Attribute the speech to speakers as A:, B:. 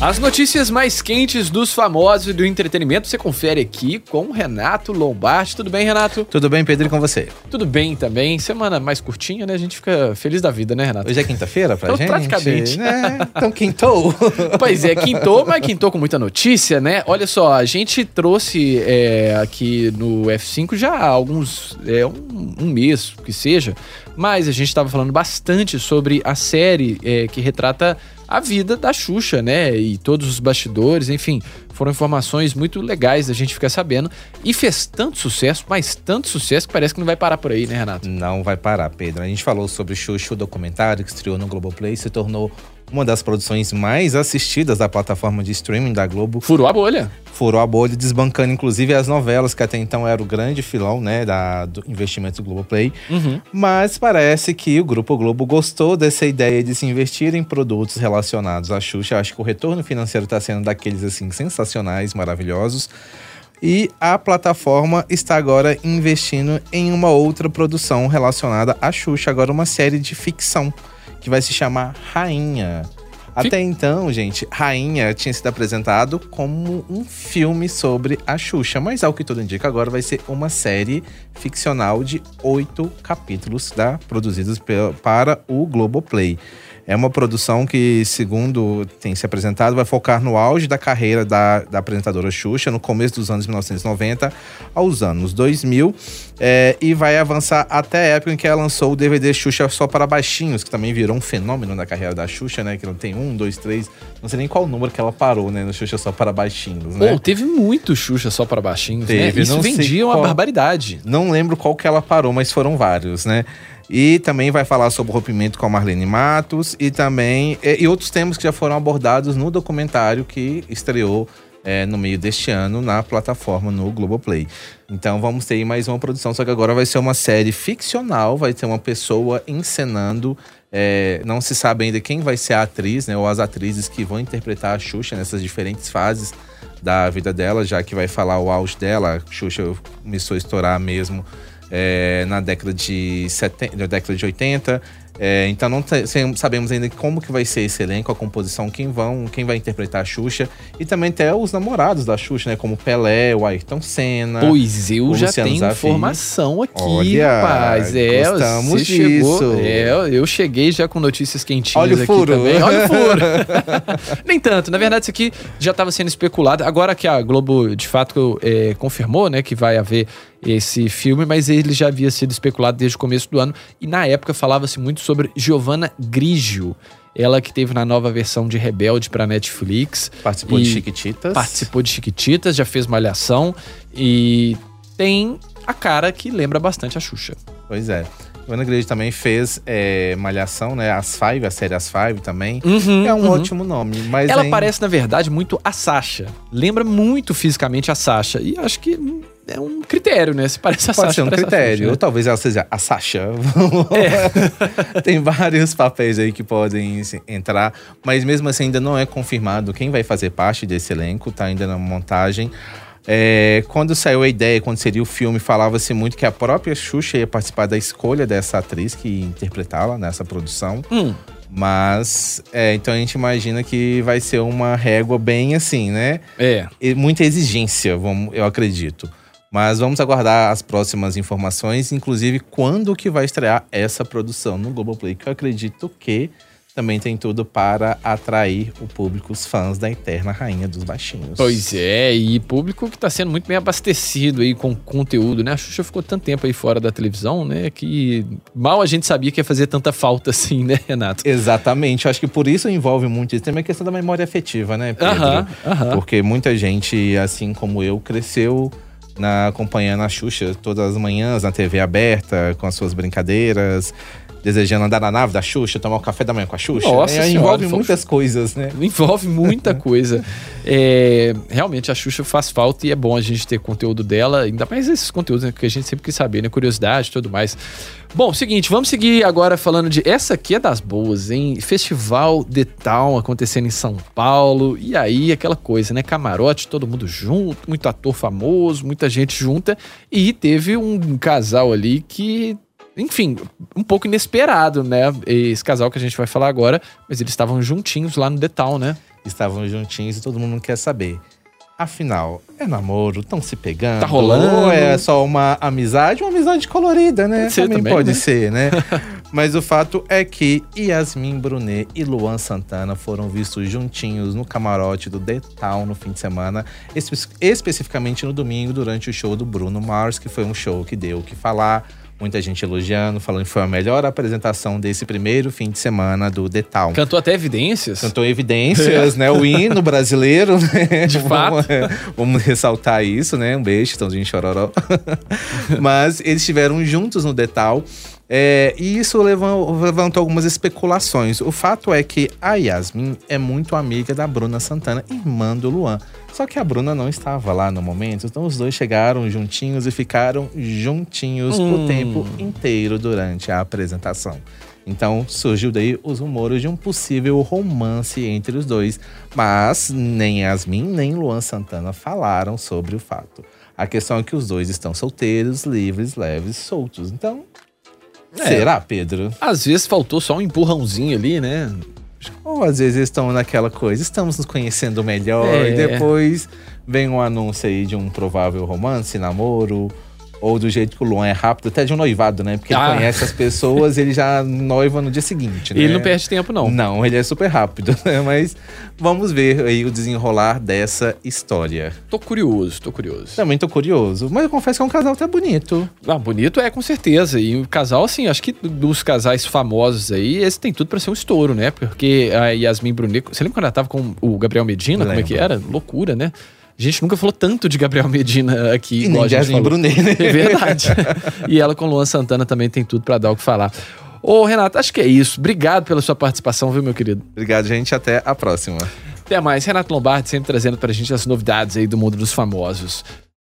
A: As notícias mais quentes dos famosos e do entretenimento você confere aqui com Renato Lombardi. Tudo bem, Renato?
B: Tudo bem, Pedro, e com você?
A: Tudo bem também. Semana mais curtinha, né? A gente fica feliz da vida, né, Renato?
B: Hoje é quinta-feira pra
A: Então,
B: gente?
A: praticamente.
B: Né? Então quintou.
A: Pois é, quintou, mas quintou com muita notícia, né? Olha só, a gente trouxe é, aqui no F5 já há alguns. É, um, um mês que seja, mas a gente estava falando bastante sobre a série é, que retrata a vida da Xuxa, né? E todos os bastidores, enfim, foram informações muito legais da gente ficar sabendo. E fez tanto sucesso, mas tanto sucesso que parece que não vai parar por aí, né, Renato?
B: Não vai parar, Pedro. A gente falou sobre o Xuxa, o documentário que estreou no Globoplay, se tornou uma das produções mais assistidas da plataforma de streaming da Globo.
A: Furou a bolha.
B: Furou a bolha, desbancando inclusive as novelas, que até então era o grande filão, né, da, do investimento do Globoplay.
A: Uhum.
B: Mas parece que o Grupo Globo gostou dessa ideia de se investir em produtos relacionados à Xuxa. Acho que o retorno financeiro está sendo daqueles assim sensacionais, maravilhosos. E a plataforma está agora investindo em uma outra produção relacionada à Xuxa, agora uma série de ficção que vai se chamar Rainha. Até então, gente, Rainha tinha sido apresentado como um filme sobre a Xuxa, mas ao que tudo indica, agora vai ser uma série ficcional de oito capítulos da, produzidos pe- para o Globoplay. É uma produção que, segundo tem se apresentado, vai focar no auge da carreira da, da apresentadora Xuxa, no começo dos anos 1990 aos anos 2000, é, e vai avançar até a época em que ela lançou o DVD Xuxa Só para Baixinhos, que também virou um fenômeno na carreira da Xuxa, né? Que não tem um, dois, três, não sei nem qual número que ela parou, né? No Xuxa Só para Baixinhos, né?
A: Pô, teve muito Xuxa só para baixinhos, né?
B: Teve,
A: Isso
B: não sei
A: vendia uma
B: qual-
A: barbaridade.
B: Não lembro qual que ela parou, mas foram vários, né? E também vai falar sobre o rompimento com a Marlene Matos e também e, e outros temas que já foram abordados no documentário que estreou é, no meio deste ano na plataforma no Globoplay. Então vamos ter mais uma produção, só que agora vai ser uma série ficcional, vai ter uma pessoa encenando. é, não se sabe ainda quem vai ser a atriz, né? Ou as atrizes que vão interpretar a Xuxa nessas diferentes fases da vida dela, já que vai falar o auge dela. A Xuxa começou a estourar mesmo é, na década de 70, na década de 80. É, então não sabemos ainda como que vai ser esse elenco, a composição, quem vão, quem vai interpretar a Xuxa e também até os namorados da Xuxa, né, como Pelé, o Ayrton Senna.
A: Pois eu já
B: Luciano
A: tenho
B: Zafi.
A: informação aqui,
B: Olha,
A: rapaz. É, você chegou.
B: disso.
A: É, eu cheguei já com notícias quentinhas
B: Olha o
A: aqui
B: furo.
A: também. Olha o furo. Nem tanto. Na verdade, isso aqui já estava sendo especulado. Agora que a Globo, de fato, é, confirmou, né, que vai haver esse filme, mas ele já havia sido especulado desde o começo do ano. E na época falava-se muito sobre Giovanna Grigio. Ela que teve na nova versão de Rebelde para Netflix.
B: Participou de Chiquititas.
A: Participou de Chiquititas, já fez Malhação e tem a cara que lembra bastante a Xuxa.
B: Pois é. Joana Grande também fez é, Malhação, né? As Five, a série As Five também.
A: Uhum,
B: é um
A: uhum.
B: ótimo nome, mas
A: Ela
B: ainda-
A: parece, na verdade, muito a Sasha. Lembra muito fisicamente a Sasha. E acho que é um critério, né? Se parece a
B: Pode
A: Sasha.
B: ser um critério. Ou
A: né?
B: talvez ela seja a Sasha. Tem vários papéis aí que podem entrar, mas mesmo assim ainda não é confirmado quem vai fazer parte desse elenco, tá ainda na montagem. É, quando saiu a ideia, quando seria o filme, falava-se muito que a própria Xuxa ia participar da escolha dessa atriz que ia interpretá-la nessa produção.
A: Hum,
B: Mas, é, então a gente imagina que vai ser uma régua bem assim, né?
A: é.
B: e muita exigência, vamos, eu acredito. Mas vamos aguardar as próximas informações, inclusive quando que vai estrear essa produção no Globoplay, que eu acredito que também tem tudo para atrair o público, os fãs da Eterna Rainha dos Baixinhos.
A: Pois é, e público que tá sendo muito bem abastecido aí com conteúdo, né? A Xuxa ficou tanto tempo aí fora da televisão, né? Que mal a gente sabia que ia fazer tanta falta assim, né, Renato?
B: Exatamente, eu acho que por isso envolve muito isso. Também a questão da memória afetiva, né, Pedro?
A: Aham, aham.
B: Porque muita gente, assim como eu, cresceu na, acompanhando a Xuxa todas as manhãs na TV aberta, com as suas brincadeiras, desejando andar na nave da Xuxa, tomar o café da manhã com a Xuxa.
A: Nossa
B: É,
A: Senhora,
B: envolve muitas coisas, né?
A: Envolve muita coisa. É, realmente, a Xuxa faz falta e é bom a gente ter conteúdo dela, ainda mais esses conteúdos né, que a gente sempre quis saber, né? Curiosidade e tudo mais. Bom, seguinte, vamos seguir agora falando de. Essa aqui é das boas, hein? Festival The Town acontecendo em São Paulo. E aí, aquela coisa, né? Camarote, todo mundo junto, muito ator famoso, muita gente junta. E teve um casal ali que enfim, um pouco inesperado, né? Esse casal que a gente vai falar agora, mas eles estavam juntinhos lá no The Town, né?
B: Estavam juntinhos e todo mundo quer saber. Afinal, é namoro? Estão se pegando?
A: Tá rolando?
B: Ou é só uma amizade? Uma amizade colorida, né?
A: Pode ser também,
B: pode
A: né?
B: ser, né? Mas o fato é que Yasmin Brunet e Luan Santana foram vistos juntinhos no camarote do The Town no fim de semana, espe- especificamente no domingo, durante o show do Bruno Mars, que foi um show que deu o que falar. Muita gente elogiando, falando que foi a melhor apresentação desse primeiro fim de semana do The Town.
A: Cantou até evidências.
B: Cantou evidências, né? O hino brasileiro, né?
A: De fato.
B: Vamos, é, vamos ressaltar isso, né? Um beijo, Tãozinho Chororó. Mas eles estiveram juntos no Detal. É, e isso levan- levantou algumas especulações. O fato é que a Yasmin é muito amiga da Bruna Santana, irmã do Luan. Só que a Bruna não estava lá no momento, então os dois chegaram juntinhos e ficaram juntinhos
A: Hum.
B: o tempo inteiro durante a apresentação. Então surgiu daí os rumores de um possível romance entre os dois, mas nem Yasmin nem Luan Santana falaram sobre o fato. A questão é que os dois estão solteiros, livres, leves, soltos. Então,
A: É.
B: será, Pedro?
A: Às vezes faltou só um empurrãozinho ali, né?
B: Ou às vezes estão naquela coisa, estamos nos conhecendo melhor
A: É.
B: e depois vem um anúncio aí de um provável romance, namoro. Ou do jeito que o Luan é rápido, até de um noivado, né? Porque
A: Ah.
B: ele conhece as pessoas, ele já noiva no dia seguinte, né?
A: Ele não perde tempo, não.
B: Não, ele é super rápido, né? Mas vamos ver aí o desenrolar dessa história.
A: Tô curioso, tô curioso.
B: Também tô curioso, mas eu confesso que é um casal até bonito.
A: Ah, bonito é, com certeza. E o casal, assim, acho que dos casais famosos aí, esse tem tudo pra ser um estouro, né? Porque a Yasmin Brunet. Você lembra quando ela tava com o Gabriel Medina? Como é que
B: Lembro.
A: era? Loucura, né? A gente nunca falou tanto de Gabriel Medina aqui.
B: E
A: igual
B: nem Jasmine. Brunet, né?
A: É verdade. e ela com Luan Santana também tem tudo pra dar o que falar. Ô, Renato, acho que é isso. Obrigado pela sua participação, viu, meu querido?
B: Obrigado, gente. Até a próxima.
A: Até mais. Renato Lombardi sempre trazendo pra gente as novidades aí do mundo dos famosos.